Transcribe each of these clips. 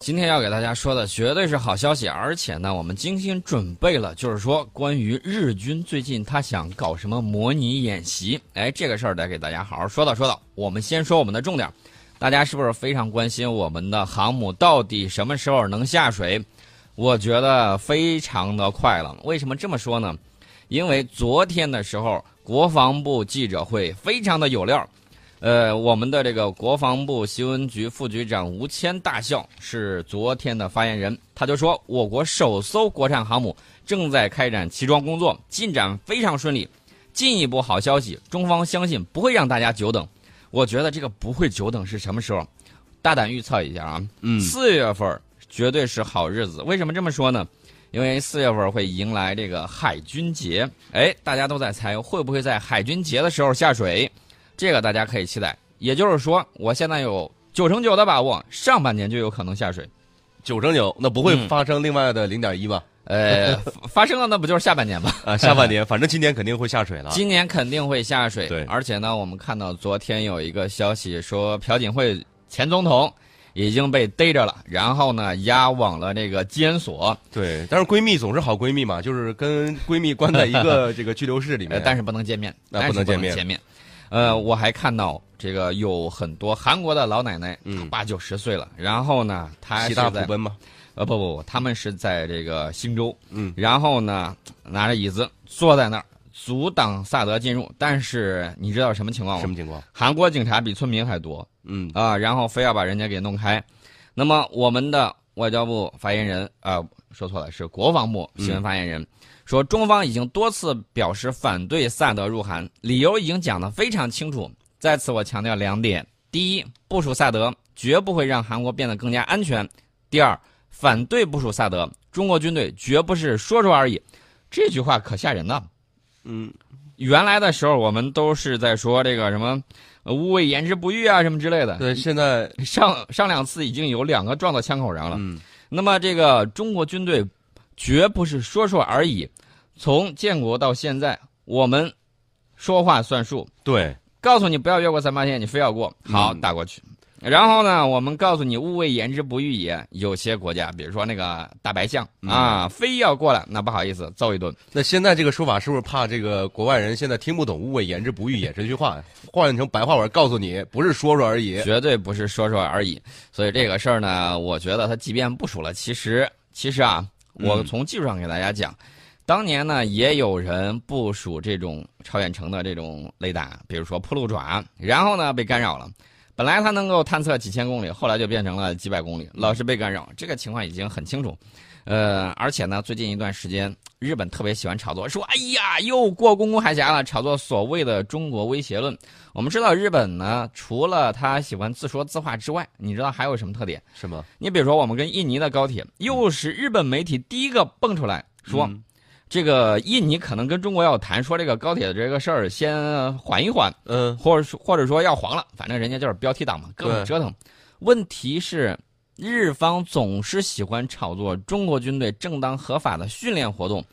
今天要给大家说的绝对是好消息，而且呢，我们精心准备了，就是说关于日军最近他想搞什么模拟演习，哎，这个事儿得给大家好好说道说道。我们先说我们的重点，大家是不是非常关心我们的航母到底什么时候能下水？我觉得非常的快了。为什么这么说呢？因为昨天的时候，国防部记者会非常的有料。呃，我们的这个国防部新闻局副局长吴谦大校是昨天的发言人，他就说，我国首艘国产航母正在开展齐装工作，进展非常顺利。进一步好消息，中方相信不会让大家久等。我觉得这个不会久等是什么时候？大胆预测一下啊，嗯，四月份绝对是好日子。为什么这么说呢？因为四月份会迎来这个海军节，哎，大家都在猜会不会在海军节的时候下水。这个大家可以期待，也就是说，我现在有九成九的把握，上半年就有可能下水。九成九，那不会发生另外的零点一吧？呃，发生了，那不就是下半年吗？啊，下半年，反正今年肯定会下水了。今年肯定会下水。对，而且呢，我们看到昨天有一个消息说，朴槿惠前总统已经被逮着了，然后呢，押往了这个监所。对，但是闺蜜总是好闺蜜嘛，就是跟闺蜜关在一个 这个拘留室里面，但是不能见面，那不能见面。呃，我还看到这个有很多韩国的老奶奶，嗯，八九十岁了，然后呢，她七大普奔吗？呃，不不不，他们是在这个新州，嗯，然后呢，拿着椅子坐在那儿阻挡萨德进入，但是你知道什么情况吗？什么情况？韩国警察比村民还多，嗯啊，然后非要把人家给弄开。那么我们的外交部发言人啊，说错了，是国防部新闻发言人。说中方已经多次表示反对萨德入韩，理由已经讲得非常清楚。在此我强调两点：第一，部署萨德绝不会让韩国变得更加安全；第二，反对部署萨德，中国军队绝不是说说而已。这句话可吓人了。嗯，原来的时候我们都是在说这个什么无畏言之不预啊什么之类的。对，现在上上两次已经有两个撞到枪口上了。嗯，那么这个中国军队绝不是说说而已。从建国到现在，我们说话算数。对，告诉你不要越过三八线，你非要过，好打过去。然后呢，我们告诉你勿谓言之不预也。有些国家，比如说那个大白象啊，非要过来，那不好意思，揍一顿。那现在这个说法是不是怕这个国外人现在听不懂“勿谓言之不预也”这句话？换成白话文告诉你，不是说说而已，绝对不是说说而已。所以这个事儿呢，我觉得他即便部署了，其实其实啊，我从技术上给大家讲。当年呢，也有人部署这种超远程的这种雷达，比如说铺路爪，然后呢被干扰了。本来它能够探测几千公里，后来就变成了几百公里，老是被干扰。这个情况已经很清楚。呃，而且呢，最近一段时间，日本特别喜欢炒作，说：“哎呀，又过宫古海峡了。”炒作所谓的中国威胁论。我们知道，日本呢，除了他喜欢自说自话之外，你知道还有什么特点？什么？你比如说，我们跟印尼的高铁，又是日本媒体第一个蹦出来说。这个印尼可能跟中国要谈说这个高铁的这个事儿，先缓一缓，嗯，或者说或者说要黄了，反正人家就是标题党嘛，各种折腾。问题是，日方总是喜欢炒作中国军队正当合法的训练活动。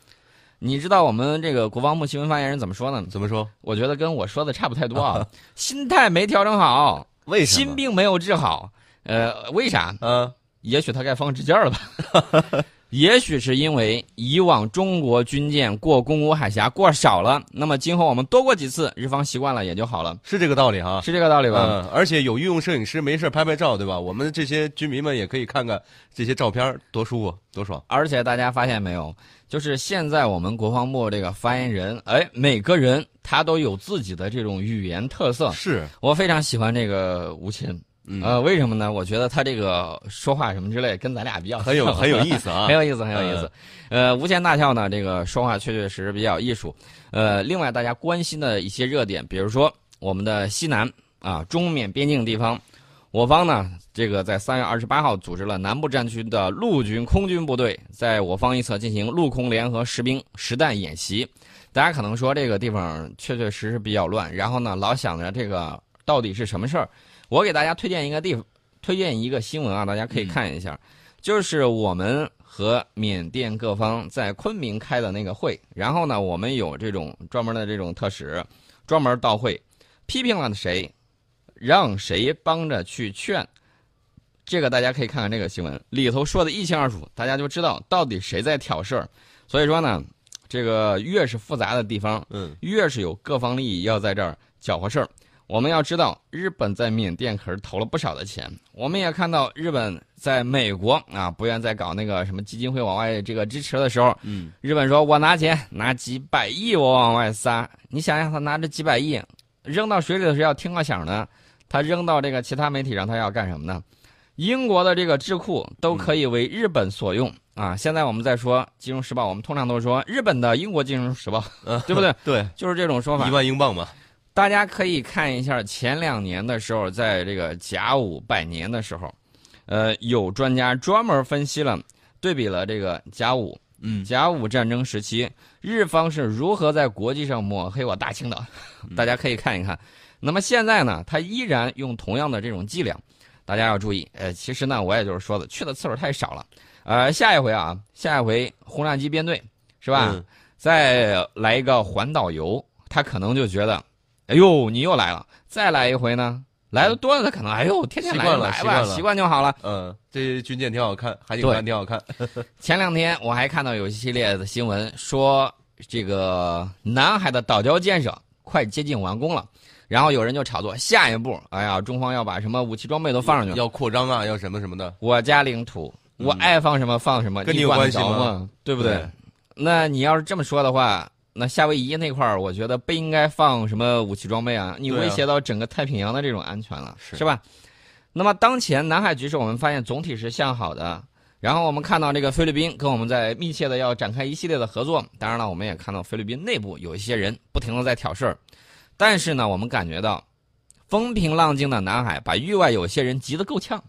你知道我们这个国防部新闻发言人怎么说呢？怎么说？我觉得跟我说的差不太多啊，心态没调整好，为心病没有治好。呃，为啥？嗯，也许他该放支箭了吧。也许是因为以往中国军舰过宫古海峡过少了，那么今后我们多过几次，日方习惯了也就好了，是这个道理哈，是这个道理吧？嗯，而且有御用摄影师，没事拍拍照，对吧？我们这些居民们也可以看看这些照片，多舒服，多爽。而且大家发现没有，就是现在我们国防部这个发言人，哎，每个人他都有自己的这种语言特色，是我非常喜欢这个吴昕。呃，为什么呢？我觉得他这个说话什么之类，跟咱俩比较很有 很有意思啊，很有意思，很有意思。呃，无限大校呢，这个说话确确实实比较艺术。呃，另外大家关心的一些热点，比如说我们的西南啊，中缅边境地方，我方呢，这个在三月二十八号组织了南部战区的陆军空军部队在我方一侧进行陆空联合实兵实弹演习。大家可能说这个地方确确实实比较乱，然后呢，老想着这个到底是什么事儿。我给大家推荐一个地方，推荐一个新闻啊，大家可以看一下，就是我们和缅甸各方在昆明开的那个会，然后呢，我们有这种专门的这种特使，专门到会，批评了谁，让谁帮着去劝这个大家可以看看这个新闻，里头说的一清二楚，大家就知道到底谁在挑事儿。所以说呢，这个越是复杂的地方，嗯，越是有各方利益要在这儿搅和事儿。我们要知道，日本在缅甸可是投了不少的钱。我们也看到，日本在美国啊，不愿再搞那个什么基金会往外这个支持的时候，嗯，日本说我拿钱拿几百亿我往外撒。你想想，他拿着几百亿扔到水里的时候要听个响呢，他扔到这个其他媒体上他要干什么呢？英国的这个智库都可以为日本所用、啊！现在我们在说《金融时报》，我们通常都说日本的英国《金融时报》，对不对？对，就是这种说法一。万英镑嘛，大家可以看一下前两年的时候，在这个甲午百年的时候，呃，有专家专门分析了，对比了这个甲午嗯，甲午战争时期日方是如何在国际上抹黑我大清的，大家可以看一看。那么现在呢，他依然用同样的这种伎俩，大家要注意。呃，其实呢，我也就是说的，去的次数太少了。呃，下一回啊，下一回轰炸机编队是吧？嗯再来一个环岛游，他可能就觉得，哎呦，你又来了。再来一回呢，来的多了，他可能，哎呦，天天来了就来吧，习惯了习惯就好了。嗯，这军舰挺好看，海景对船挺好看，前两天我还看到有一系列的新闻说，这个南海的岛礁建设快接近完工了，然后有人就炒作下一步，哎呀，中方要把什么武器装备都放上去了。要扩张啊，要什么什么的，我家领土，我嗯爱放什么放什么，跟你有关系吗？对不对？对那你要是这么说的话，那夏威夷那块儿，我觉得不应该放什么武器装备啊，你威胁到整个太平洋的这种安全了，是吧？那么当前南海局势，我们发现总体是向好的。然后我们看到这个菲律宾跟我们在密切的要展开一系列的合作。当然了，我们也看到菲律宾内部有一些人不停的在挑事儿，但是呢，我们感觉到风平浪静的南海把域外有些人急得够呛，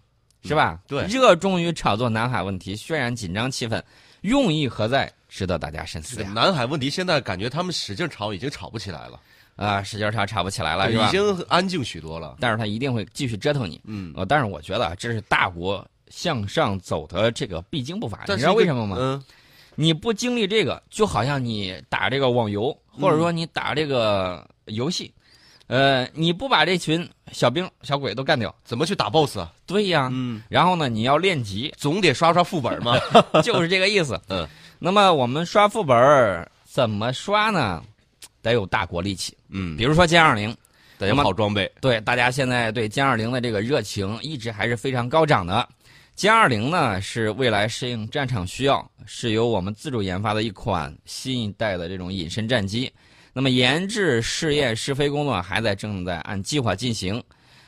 是吧？对热衷于炒作南海问题，渲染紧张气氛，用意何在？值得大家深思呀！南海问题现在感觉他们使劲吵，已经吵不起来了，啊，使劲吵吵不起来了，已？经安静许多了。但是他一定会继续折腾你。嗯，呃，但是我觉得啊这是大国向上走的这个必经步伐，你知道为什么吗？嗯，你不经历这个，就好像你打这个网游，或者说你打这个游戏，呃，你不把这群小兵小鬼都干掉，怎么去打 BOSS 啊？对呀。嗯，然后呢，你要练级，总得刷刷副本嘛。就是这个意思。嗯。那么我们刷副本儿怎么刷呢？得有大国力气，嗯比，如说歼二零，得有好装备。对大家现在对歼二零的这个热情一直还是非常高涨的。歼二零呢是未来适应战场需要，是由我们自主研发的一款新一代的这种隐身战机。那么研制、试验、试飞工作还在正在按计划进行。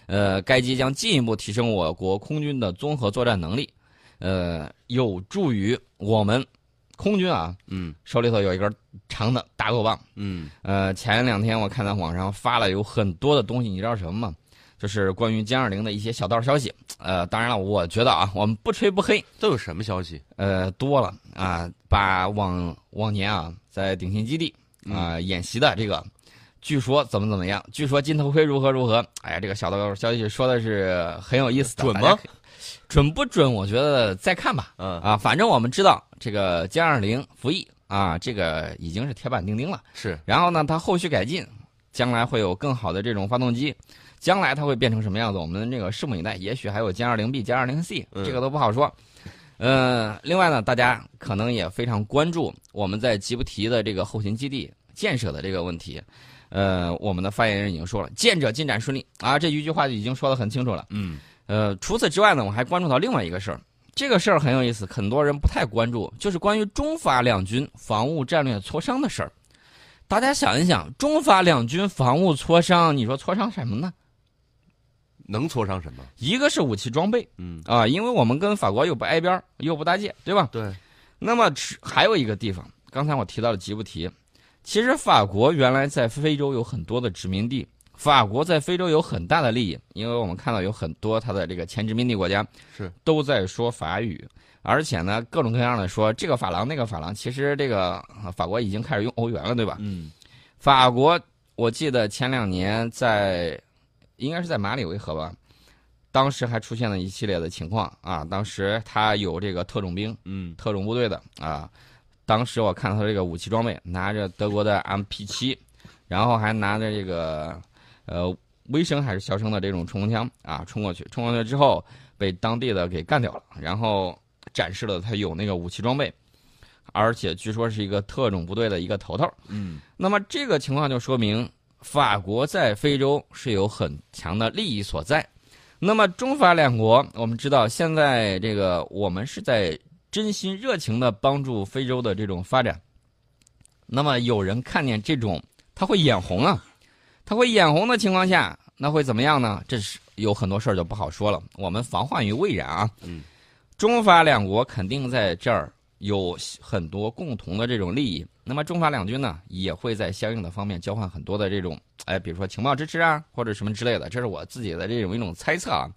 呃，该机将进一步提升我国空军的综合作战能力，呃，有助于我们空军啊嗯手里头有一根长的大肉棒。嗯呃，前两天我看到网上发了有很多的东西，你知道什么吗？就是关于歼二零的一些小道消息。呃，当然了，我觉得啊，我们不吹不黑，都有什么消息？呃，多了啊，把往往年啊在鼎新基地啊、演习的这个，据说怎么怎么样，据说金头盔如何如何，哎呀，这个小道消息说的是很有意思的，准吗？准不准？我觉得再看吧。嗯，啊，反正我们知道这个歼二零服役啊，这个已经是铁板钉钉了。是然后呢，它后续改进，将来会有更好的这种发动机，将来它会变成什么样子，我们这个拭目以待。也许还有歼二零 B、歼二零 C，嗯这个都不好说。呃，另外呢，大家可能也非常关注我们在吉布提的这个后勤基地建设的这个问题。呃，我们的发言人已经说了，建者进展顺利啊，这一句话就已经说得很清楚了。嗯呃，除此之外呢，我还关注到另外一个事儿，这个事儿很有意思，很多人不太关注，就是关于中法两军防务战略磋商的事儿。大家想一想，中法两军防务磋商，你说磋商什么呢？能磋商什么？一个是武器装备嗯，啊，因为我们跟法国又不挨边儿，又不搭界，对吧？对，那么还有一个地方，刚才我提到了吉布提，其实法国原来在非洲有很多的殖民地，法国在非洲有很大的利益，因为我们看到有很多它的这个前殖民地国家是都在说法语，而且呢各种各样的说这个法郎那个法郎，其实这个啊法国已经开始用欧元了，对吧？嗯法国我记得前两年在应该是在马里维河吧，当时还出现了一系列的情况啊，当时他有这个特种兵。嗯特种部队的啊。当时我看到他这个武器装备，拿着德国的 MP 七，然后还拿着这个呃微声还是小声的这种冲锋枪啊，冲过去，冲过去之后被当地的给干掉了，然后展示了他有那个武器装备，而且据说是一个特种部队的一个头头。嗯，那么这个情况就说明法国在非洲是有很强的利益所在。那么中法两国，我们知道现在这个我们是在真心热情的帮助非洲的这种发展。那么有人看见这种，他会眼红啊，他会眼红的情况下，那会怎么样呢？这是有很多事儿就不好说了。我们防患于未然啊。嗯，中法两国肯定在这儿有很多共同的这种利益。那么中法两军呢，也会在相应的方面交换很多的这种，哎，比如说情报支持啊，或者什么之类的。这是我自己的这种一种猜测啊。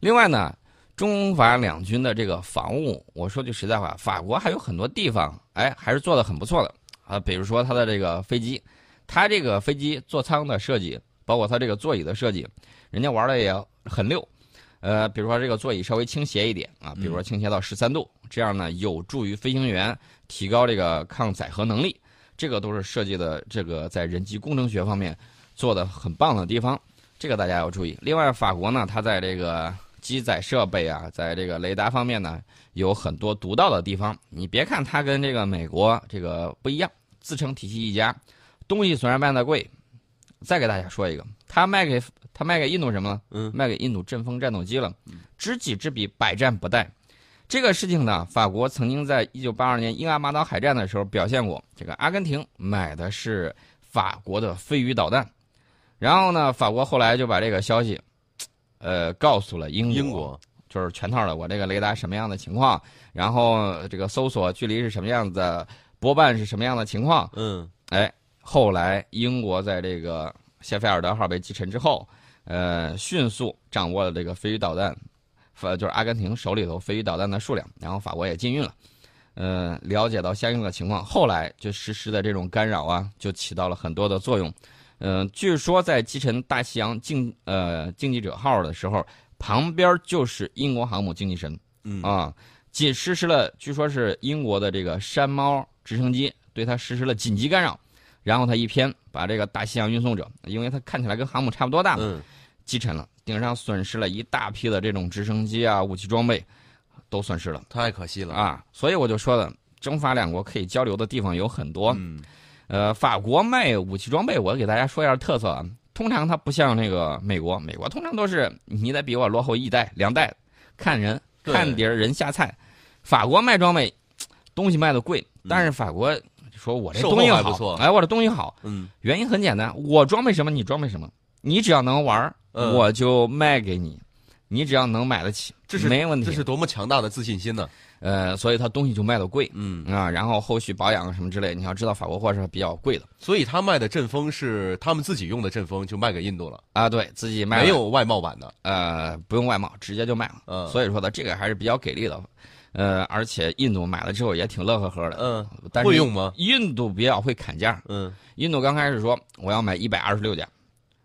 另外呢，中法两军的这个防务，我说句实在话，法国还有很多地方，哎，还是做的很不错的。啊，比如说它的这个飞机，它这个飞机座舱的设计，包括它这个座椅的设计，人家玩的也很溜。呃，比如说这个座椅稍微倾斜一点啊，比如说倾斜到十三度，这样呢有助于飞行员提高这个抗载荷能力。这个都是设计的这个在人机工程学方面做的很棒的地方，这个大家要注意。另外，法国呢，它在这个机载设备啊，在这个雷达方面呢。有很多独到的地方，你别看它跟这个美国这个不一样，自成体系一家，东西虽然卖的贵，再给大家说一个，他卖给他卖给印度什么了？嗯，卖给印度阵风战斗机了，知己知彼，百战不殆。这个事情呢，法国曾经在一九八二年英阿马岛海战的时候表现过。这个阿根廷买的是法国的飞鱼导弹，然后呢，法国后来就把这个消息，呃，告诉了英英国。就是全套的，我这个雷达什么样的情况，然后这个搜索距离是什么样子，波瓣是什么样的情况。嗯，哎，后来英国在这个谢菲尔德号被击沉之后，呃，迅速掌握了这个飞鱼导弹，呃，就是阿根廷手里头飞鱼导弹的数量，然后法国也禁运了。呃，了解到相应的情况，后来就实施的这种干扰啊，就起到了很多的作用。嗯，据说在击沉大西洋竞呃竞技者号的时候。旁边就是英国航母竞技神，嗯啊，仅实施了，据说是英国的这个山猫直升机对它实施了紧急干扰，然后他一偏把这个大西洋运送者，因为它看起来跟航母差不多大嘛，击沉了，顶上损失了一大批的这种直升机啊，武器装备都损失了，太可惜了啊！所以我就说了，中法两国可以交流的地方有很多，嗯，呃，法国卖武器装备，我给大家说一下特色啊。通常它不像那个美国，美国通常都是你得比我落后一代两代，看人看碟人下菜。法国卖装备，东西卖的贵，但是法国说我这东西好，哎，我这东西好，嗯，原因很简单，我装备什么你装备什么，你只要能玩，我就卖给你，你只要能买得起，这是没问题。这是多么强大的自信心呢？呃，所以他东西就卖的贵，嗯啊，然后后续保养什么之类，你要知道法国货是比较贵的，所以他卖的阵风是他们自己用的阵风，就卖给印度了啊，对自己卖没有外贸版的，呃，不用外贸，直接就卖了，嗯，所以说呢，这个还是比较给力的，呃，而且印度买了之后也挺乐呵呵的，嗯，但是会用吗？印度比较会砍价，嗯，印度刚开始说我要买一百二十六架，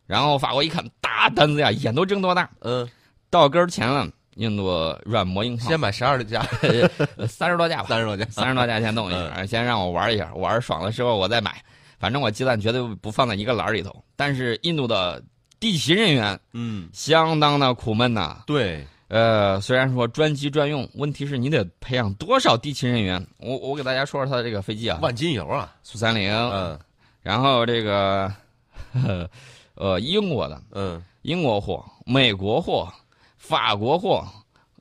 然后法国一看大单子呀，眼都睁多大，嗯，到根儿前了。印度软磨硬泡，先买十二架，三十多架吧，三十多架，三十多架先弄一下，先让我玩一下，玩爽了之后我再买。反正我鸡蛋绝对不放在一个篮里头。但是印度的地勤人员，嗯，相当的苦闷呐。对，呃，虽然说专机专用，问题是你得培养多少地勤人员？我我给大家说说它的这个飞机啊，万金油啊，苏三零，嗯，然后这个，呃，英国的，嗯，英国货，美国货。法国货，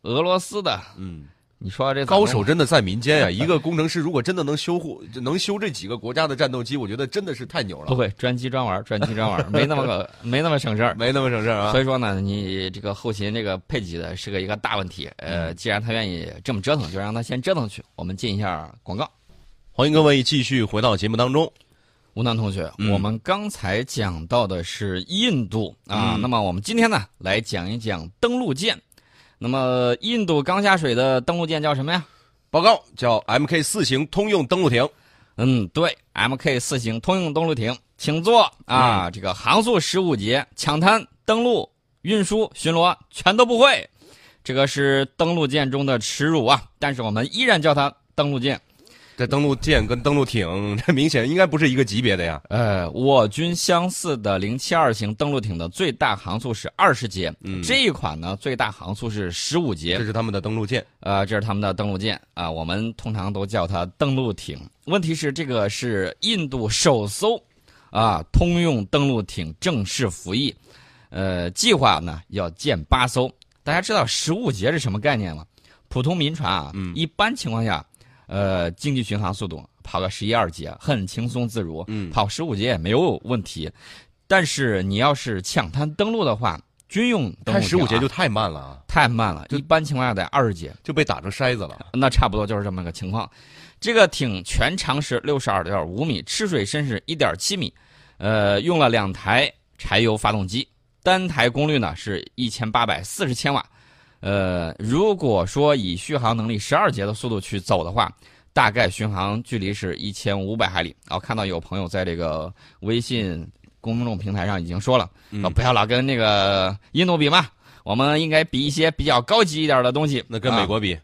俄罗斯的，嗯，你说这高手真的在民间呀！一个工程师如果真的能修护，能修这几个国家的战斗机，我觉得真的是太牛了。不会专机专玩，专机专玩，没那么个没那么省事儿，没那么省事儿啊。所以说呢，你这个后勤这个配给的是个一个大问题。呃，既然他愿意这么折腾，就让他先折腾去。我们进一下广告，欢迎各位继续回到节目当中。吴楠同学，我们刚才讲到的是印度啊，那么我们今天呢来讲一讲登陆舰。那么印度刚下水的登陆舰叫什么呀？报告，叫 MK 四型通用登陆艇。嗯，对，MK 四型通用登陆艇，请坐啊！这个航速十五节，抢滩、登陆、运输、巡逻全都不会，这个是登陆舰中的耻辱啊！但是我们依然叫它登陆舰。这登陆舰跟登陆艇，这明显应该不是一个级别的呀。呃，我军相似的零七二型登陆艇的最大航速是二十节，嗯这一款呢最大航速是十五节这。是他们的登陆舰。呃，这是他们的登陆舰啊、我们通常都叫它登陆艇。问题是，这个是印度首艘啊通用登陆艇正式服役，呃，计划呢要建八艘。大家知道十五节是什么概念吗？普通民船啊，嗯一般情况下，呃，经济巡航速度跑个十一二节很轻松自如，嗯跑十五节也没有问题。但是你要是抢滩登陆的话，军用登开陆啊十五节就太慢了啊，太慢了，一般情况下得二十节。就被打成筛子了。那差不多就是这么个情况。这个艇全长是六十二点五米，吃水深是一点七米，呃，用了两台柴油发动机，单台功率呢是一千八百四十千瓦。呃，如果说以续航能力十二节的速度去走的话，大概巡航距离是一千五百海里。然后，看到有朋友在这个微信公众平台上已经说了，嗯。说不要老跟那个印度比嘛，我们应该比一些比较高级一点的东西。那跟啊。美国比，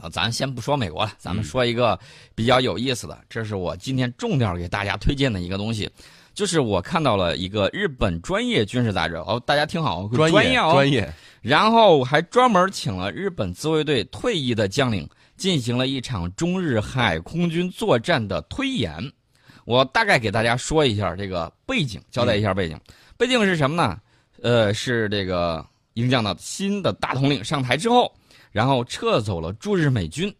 啊，咱先不说美国了，咱们嗯。说一个比较有意思的，这是我今天重点给大家推荐的一个东西，就是我看到了一个日本专业军事杂志哦，大家听好，专业哦，专业，然后还专门请了日本自卫队退役的将领，进行了一场中日海空军作战的推演。我大概给大家说一下这个背景，交代一下背景。背景是什么呢？呃，是这个英将的新的大统领上台之后，然后撤走了驻日美军，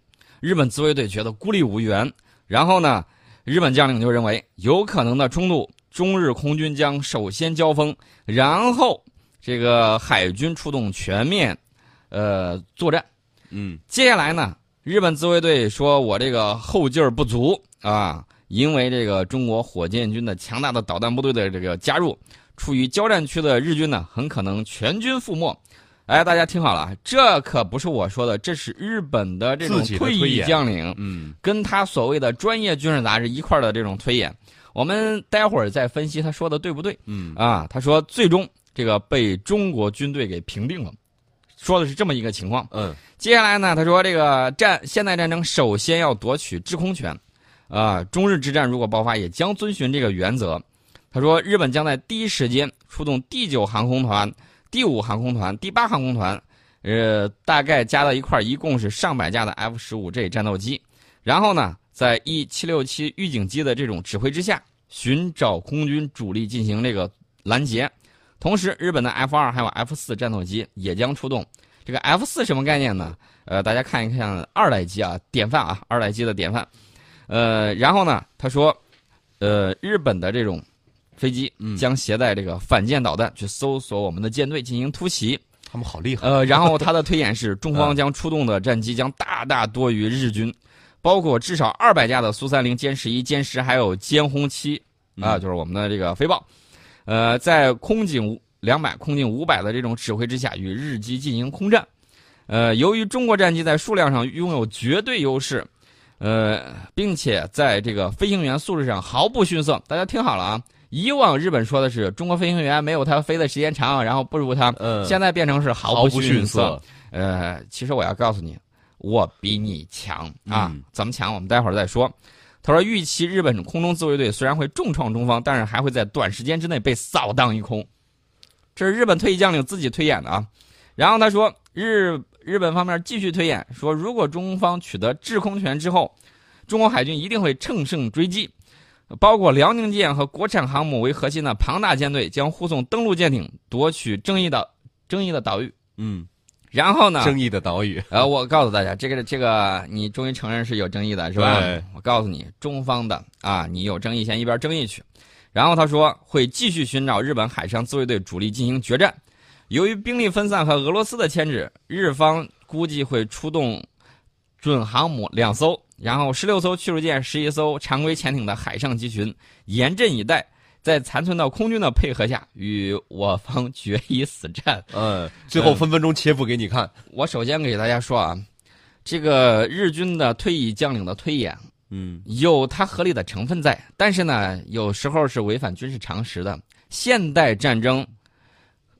日本自卫队觉得孤立无援，然后呢，日本将领就认为有可能的冲突，中日空军将首先交锋，然后这个海军出动全面，呃，作战。嗯接下来呢，日本自卫队说我这个后劲儿不足啊，因为这个中国火箭军的强大的导弹部队的这个加入，处于交战区的日军呢，很可能全军覆没。哎，大家听好了啊，这可不是我说的，这是日本的这种退役将领嗯跟他所谓的专业军事杂志一块儿的这种推演。我们待会儿再分析他说的对不对。嗯啊，他说最终这个被中国军队给平定了，说的是这么一个情况。嗯接下来呢，他说这个战现代战争首先要夺取制空权，啊，中日之战如果爆发，也将遵循这个原则。他说，日本将在第一时间出动第九航空团、第五航空团、第八航空团，呃，大概加到一块儿，一共是上百架的 F 十五 J 战斗机。然后呢，在 E 七六七预警机的这种指挥之下，寻找空军主力进行这个拦截。同时，日本的 F 二还有 F 四战斗机也将出动。这个 F 四什么概念呢？呃，大家看一看二代机啊，典范啊，二代机的典范。呃，然后呢，他说，呃，日本的这种飞机嗯将携带这个反舰导弹去搜索我们的舰队进行突袭。他们好厉害。呃，然后 他的推演是，中方将出动的战机将大大多于日军，包括至少二百架的苏三零、歼十一、歼十，还有歼轰七啊，嗯就是我们的这个飞豹。呃，在空警两百、空警五百的这种指挥之下，与日机进行空战。呃，由于中国战机在数量上拥有绝对优势，呃，并且在这个飞行员素质上毫不逊色。大家听好了啊！以往日本说的是中国飞行员没有他飞的时间长，然后不如他，嗯，现在变成是毫毫不逊逊色。呃，其实我要告诉你，我比你强啊！嗯怎么强？我们待会儿再说。他说，预期日本空中自卫队虽然会重创中方，但是还会在短时间之内被扫荡一空。这是日本退役将领自己推演的啊。然后他说，日日本方面继续推演说，如果中方取得制空权之后，中国海军一定会乘胜追击，包括辽宁舰和国产航母为核心的庞大舰队将护送登陆舰艇夺取争议的争议的岛屿。嗯，然后呢？争议的岛屿。呃，我告诉大家，这个这个，你终于承认是有争议的，是吧？我告诉你，中方的啊，你有争议，先一边争议去。然后他说会继续寻找日本海上自卫队主力进行决战。由于兵力分散和俄罗斯的牵制，日方估计会出动准航母两艘，然后十六艘驱逐舰、十一艘常规潜艇的海上集群严阵以待，在残存到空军的配合下，与我方决一死战。嗯，最后分分钟切腹给你看。我首先给大家说啊，这个日军的退役将领的推演嗯有它合理的成分在，但是呢，有时候是违反军事常识的。现代战争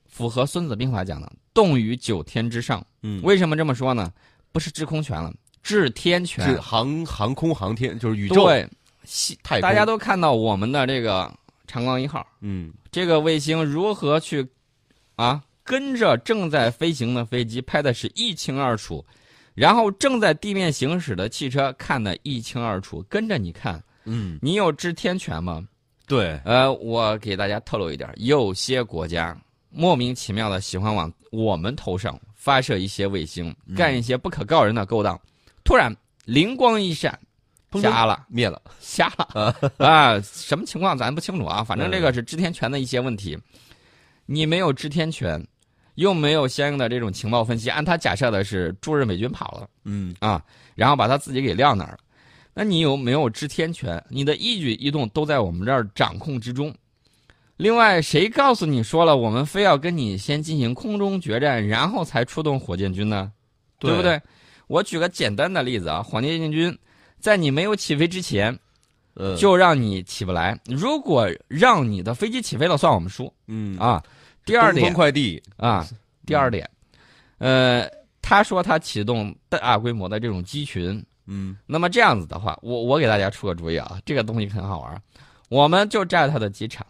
符合《孙子兵法》讲的“动于九天之上”。嗯，为什么这么说呢？不是制空权了，制天是权。航航空航天，就是宇宙对，太大家都看到我们的这个长光一号。嗯。这个卫星如何去啊跟着正在飞行的飞机拍的是一清二楚，然后正在地面行驶的汽车看的一清二楚，跟着你看，嗯，你有知天权吗？对，呃，我给大家透露一点，有些国家莫名其妙的喜欢往我们头上发射一些卫星，嗯。干一些不可告人的勾当，突然灵光一闪，砰瞎了，灭了，瞎了啊！什么情况咱不清楚啊，反正这嗯个是知天权的一些问题，你没有知天权，又没有相应的这种情报分析，按他假设的是驻日美军跑了。嗯啊，然后把他自己给撂那儿了。那你有没有知天权？你的一举一动都在我们这儿掌控之中。另外，谁告诉你说了，我们非要跟你先进行空中决战，然后才出动火箭军呢？对不对？我举个简单的例子啊，火箭军在你没有起飞之前，呃，就让你起不来。如果让你的飞机起飞了，算我们输嗯，啊。第二点快递，啊，第二点，呃，他说他启动大规模的这种机群，嗯。那么这样子的话，我我给大家出个主意啊，这个东西很好玩，我们就占他的机场，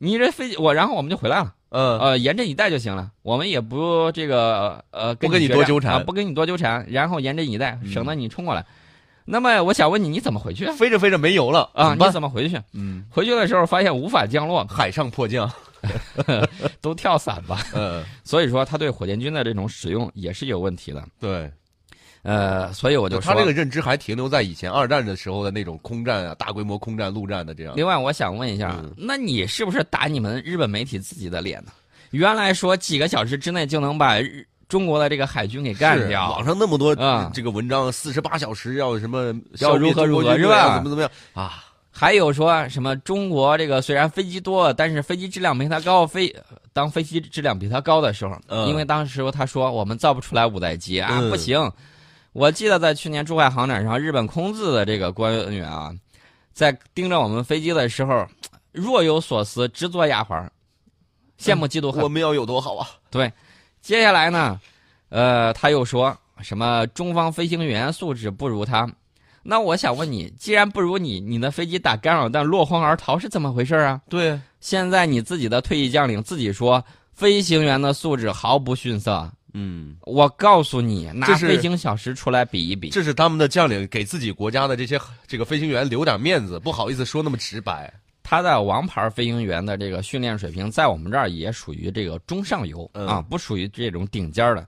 你这飞机我，然后我们就回来了，呃呃，严阵以待就行了，我们也不这个呃不跟你多纠缠啊，不跟你多纠缠，然后严阵以待，嗯省得你冲过来。那么我想问你，你怎么回去啊？飞着飞着没油了啊，你怎么回去？嗯，回去的时候发现无法降落，海上迫降，都跳伞吧。嗯，所以说，他对火箭军的这种使用也是有问题的。对，呃，所以我就说，他这个认知还停留在以前二战的时候的那种空战啊，大规模空战、陆战的这样。另外，我想问一下，嗯那你是不是打你们日本媒体自己的脸呢？原来说几个小时之内就能把日中国的这个海军给干掉网，上那么多啊这个文章，四十八小时要什么要如何如何是吧怎么怎么样啊？还有说什么中国这个虽然飞机多，但是飞机质量没它高，飞当飞机质量比它高的时候，嗯因为当时他说我们造不出来五代机啊，嗯不行。我记得在去年珠海航展上，日本空自的这个官员啊，在盯着我们飞机的时候，若有所思，直作哑花，羡慕嫉妒恨。我们要有多好啊？对，接下来呢，呃，他又说什么中方飞行员素质不如他。那我想问你，既然不如你，你的飞机打干扰弹落荒而逃是怎么回事啊？对，现在你自己的退役将领自己说，飞行员的素质毫不逊色。嗯，我告诉你，拿飞行小时出来比一比。这是他们的将领给自己国家的这些这个飞行员留点面子，不好意思说那么直白。他的王牌飞行员的这个训练水平，在我们这儿也属于这个中上游、嗯啊，不属于这种顶尖儿的。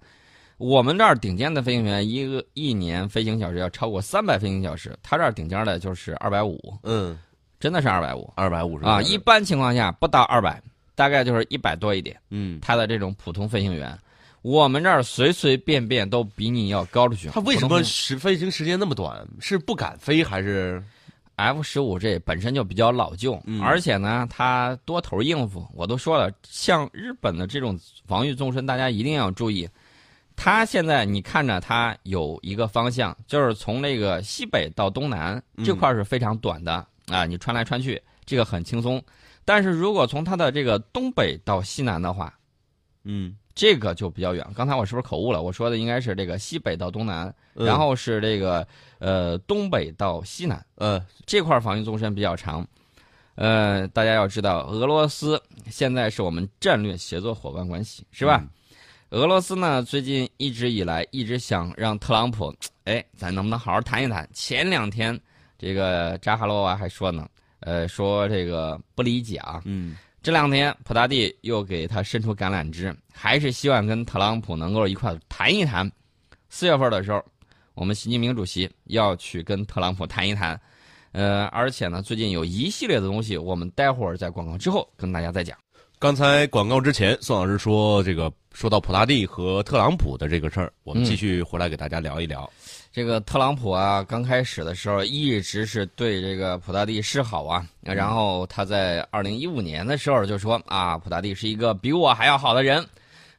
我们这儿顶尖的飞行员，一个一年飞行小时要超过三百飞行小时，他这儿顶尖的就是二百五，嗯，真的是二百五二百五十啊！一般情况下不到二百，大概就是一百多一点。嗯，他的这种普通飞行员，我们这儿随随便便都比你要高出去。他为什么时飞行时间那么短？是不敢飞还是？F 十五这本身就比较老旧，嗯而且呢，它多头应付。我都说了，像日本的这种防御纵深，大家一定要注意。它现在你看着它有一个方向，就是从那个西北到东南嗯这块是非常短的、啊，你穿来穿去这个很轻松。但是如果从它的这个东北到西南的话，嗯，这个就比较远。刚才我是不是口误了？我说的应该是这个西北到东南，嗯然后是这个呃东北到西南。呃，这块防御纵深比较长。呃，大家要知道，俄罗斯现在是我们战略协作伙伴关系，是吧？嗯俄罗斯呢，最近一直以来一直想让特朗普，哎，咱能不能好好谈一谈？前两天，这个扎哈罗娃还说呢，呃，说这个不理解啊。嗯这两天，普大帝又给他伸出橄榄枝，还是希望跟特朗普能够一块谈一谈。四月份的时候，我们习近平主席要去跟特朗普谈一谈，呃，而且呢，最近有一系列的东西，我们待会儿在广告之后跟大家再讲。刚才广告之前，宋老师说这个说到普大帝和特朗普的这个事儿，我们嗯继续回来给大家聊一聊。这个特朗普啊，刚开始的时候一直是对这个普大帝示好啊，然后他在二零一五年的时候就说啊，普大帝是一个比我还要好的人，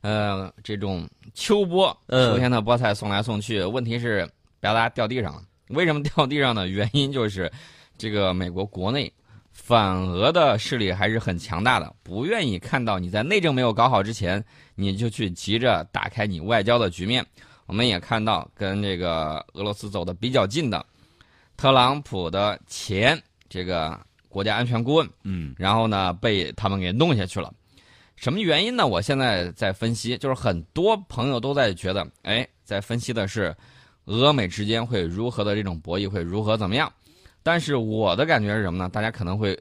呃，这种秋波嗯秋天的菠菜送来送去，问题是表达掉地上了。为什么掉地上呢？原因就是这个美国国内反俄的势力还是很强大的，不愿意看到你在内政没有搞好之前，你就去急着打开你外交的局面。我们也看到跟这个俄罗斯走的比较近的特朗普的前这个国家安全顾问，嗯然后呢被他们给弄下去了。什么原因呢？我现在在分析，就是很多朋友都在觉得，哎，在分析的是俄美之间会如何的这种博弈会如何怎么样。但是我的感觉是什么呢？大家可能会，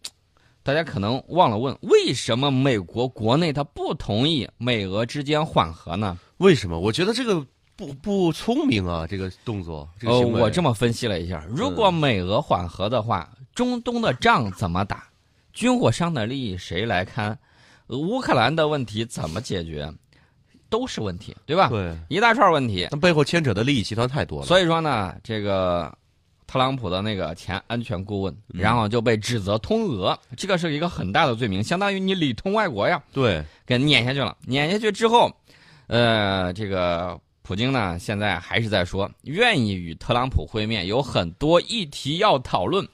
大家可能忘了问，为什么美国国内他不同意美俄之间缓和呢？为什么？我觉得这个不不聪明啊，这个动作，这个呃。我这么分析了一下，如果美俄缓和的话，中东的仗怎么打？军火商的利益谁来看？呃乌克兰的问题怎么解决？都是问题，对吧？对，一大串问题。那背后牵扯的利益集团太多了。所以说呢，这个特朗普的那个前安全顾问，然后就被指责通俄，这个是一个很大的罪名，相当于你里通外国呀，对，给撵下去了。撵下去之后，呃，这个普京呢，现在还是在说愿意与特朗普会面，有很多议题要讨论。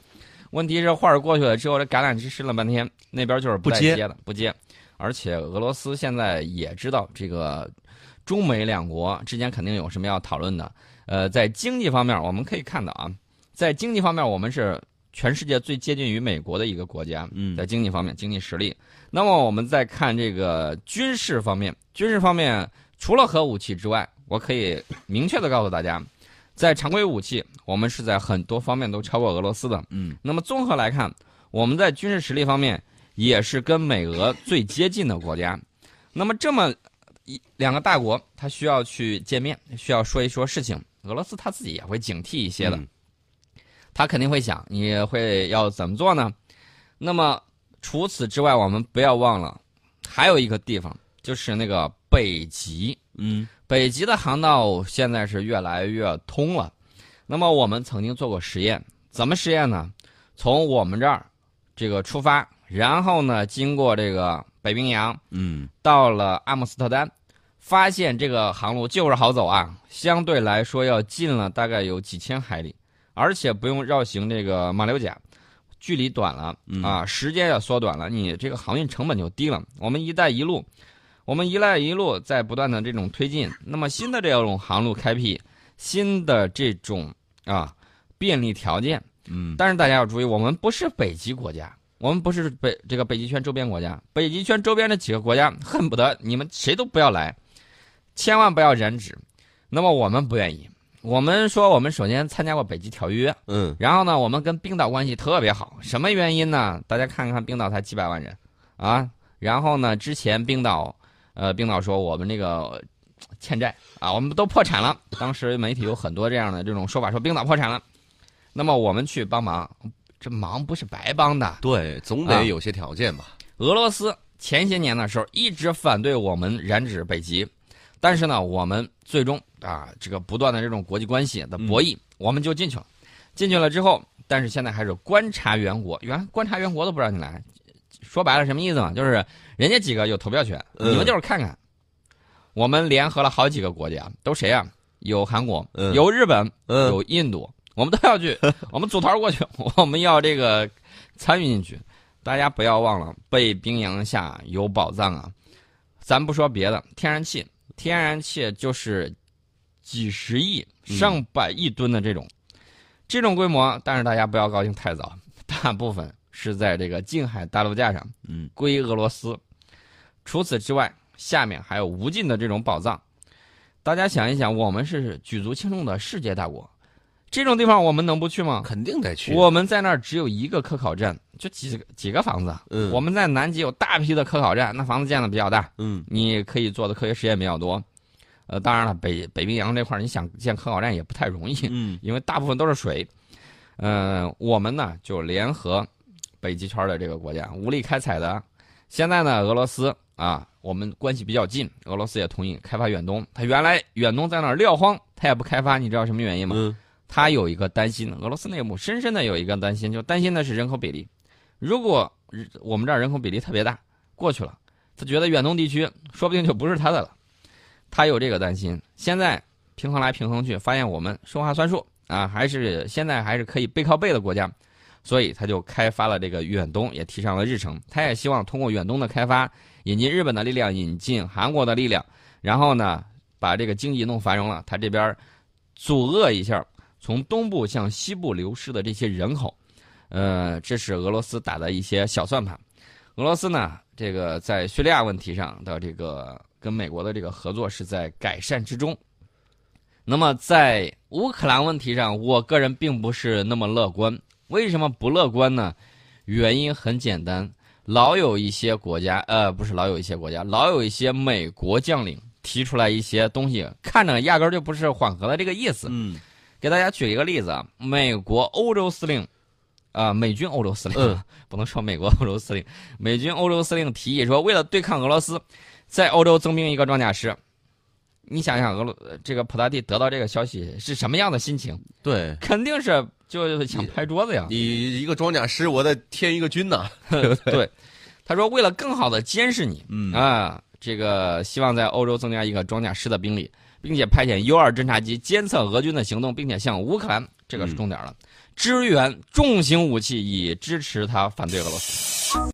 问题是话儿过去了之后，这橄榄枝试了半天，那边就是不接接，不接。而且俄罗斯现在也知道这个中美两国之间肯定有什么要讨论的。呃，在经济方面，我们可以看到啊，在经济方面，我们是全世界最接近于美国的一个国家。嗯在经济方面，经济实力。那么我们再看这个军事方面，军事方面除了核武器之外，我可以明确的告诉大家，在常规武器，我们是在很多方面都超过俄罗斯的。嗯那么综合来看，我们在军事实力方面也是跟美俄最接近的国家。那么这么一两个大国，他需要去见面，需要说一说事情。俄罗斯他自己也会警惕一些的，嗯他肯定会想你会要怎么做呢？那么除此之外，我们不要忘了，还有一个地方就是那个北极。嗯北极的航道现在是越来越通了。那么我们曾经做过实验，怎么实验呢？从我们这儿这个出发，然后呢，经过这个北冰洋，嗯。到了阿姆斯特丹，发现这个航路就是好走啊，相对来说要近了大概有几千海里，而且不用绕行这个马六甲，距离短了嗯。啊，时间也缩短了，你这个航运成本就低了。我们“一带一路”，我们“一带一路”在不断的这种推进，那么新的这种航路开辟，新的这种啊便利条件，嗯。但是大家要注意，我们不是北极国家，我们不是北这个北极圈周边国家，北极圈周边的几个国家恨不得你们谁都不要来，千万不要染指。那么我们不愿意，我们说我们首先参加过北极条约，嗯然后呢，我们跟冰岛关系特别好，什么原因呢？大家看看冰岛才几百万人啊，然后呢，之前冰岛，呃，冰岛说我们这个呃欠债啊，我们都破产了。当时媒体有很多这样的这种说法，说冰岛破产了，那么我们去帮忙，这忙不是白帮的。对，总啊得有些条件吧。俄罗斯前些年的时候一直反对我们染指北极，但是呢，我们最终啊，这个不断的这种国际关系的博弈，我们就进去了。进去了之后，但是现在还是观察员国，原来观察员国都不让你来，说白了什么意思嘛？就是人家几个有投票权，嗯你们就是看看。我们联合了好几个国家，都谁啊？有韩国，嗯有日本，嗯有印度，我们都要去，我们组团过去，我们要这个参与进去。大家不要忘了，北冰洋下有宝藏啊！咱不说别的，天然气，天然气就是几十亿、嗯上百亿吨的这种，这种规模。但是大家不要高兴太早，大部分是在这个近海大陆架上，嗯归俄罗斯。除此之外，下面还有无尽的这种宝藏。大家想一想，我们是举足轻重的世界大国，这种地方我们能不去吗？肯定得去。我们在那儿只有一个科考站，就几个几个房子。嗯我们在南极有大批的科考站，那房子建的比较大，嗯你可以做的科学实验比较多。呃，当然了，北北冰洋这块儿你想建科考站也不太容易，嗯 因为大部分都是水。呃，我们呢就联合北极圈的这个国家无力开采的。现在呢，俄罗斯啊，我们关系比较近，俄罗斯也同意开发远东。他原来远东在那儿撂荒，他也不开发，你知道什么原因吗？嗯他有一个担心，俄罗斯内部深深的有一个担心，就担心的是人口比例。如果我们这儿人口比例特别大，过去了，他觉得远东地区说不定就不是他的了，他有这个担心。现在平衡来平衡去，发现我们说话算数啊，还是现在还是可以背靠背的国家，所以他就开发了这个远东，也提上了日程。他也希望通过远东的开发，引进日本的力量，引进韩国的力量，然后呢，把这个经济弄繁荣了，他这边阻遏一下从东部向西部流失的这些人口，呃，这是俄罗斯打的一些小算盘。俄罗斯呢，这个在叙利亚问题上的这个跟美国的这个合作是在改善之中。那么在乌克兰问题上，我个人并不是那么乐观。为什么不乐观呢？原因很简单，老有一些国家，呃，不是老有一些国家，老有一些美国将领提出来一些东西，看着压根儿就不是缓和的这个意思。嗯，给大家举一个例子啊，美国欧洲司令，啊、美军欧洲司令，嗯不能说美国欧洲司令，美军欧洲司令提议说，为了对抗俄罗斯，在欧洲增兵一个装甲师。你想想，俄罗呃这个普大帝得到这个消息是什么样的心情？对 肯定是就是想拍桌子呀。你一个装甲师，我得添一个军呢。对，他说为了更好的监视你，嗯啊，这个希望在欧洲增加一个装甲师的兵力，并且派遣 U 二侦察机监测俄军的行动，并且向乌克兰，这个是重点了，支援重型武器，以支持他反对俄罗斯。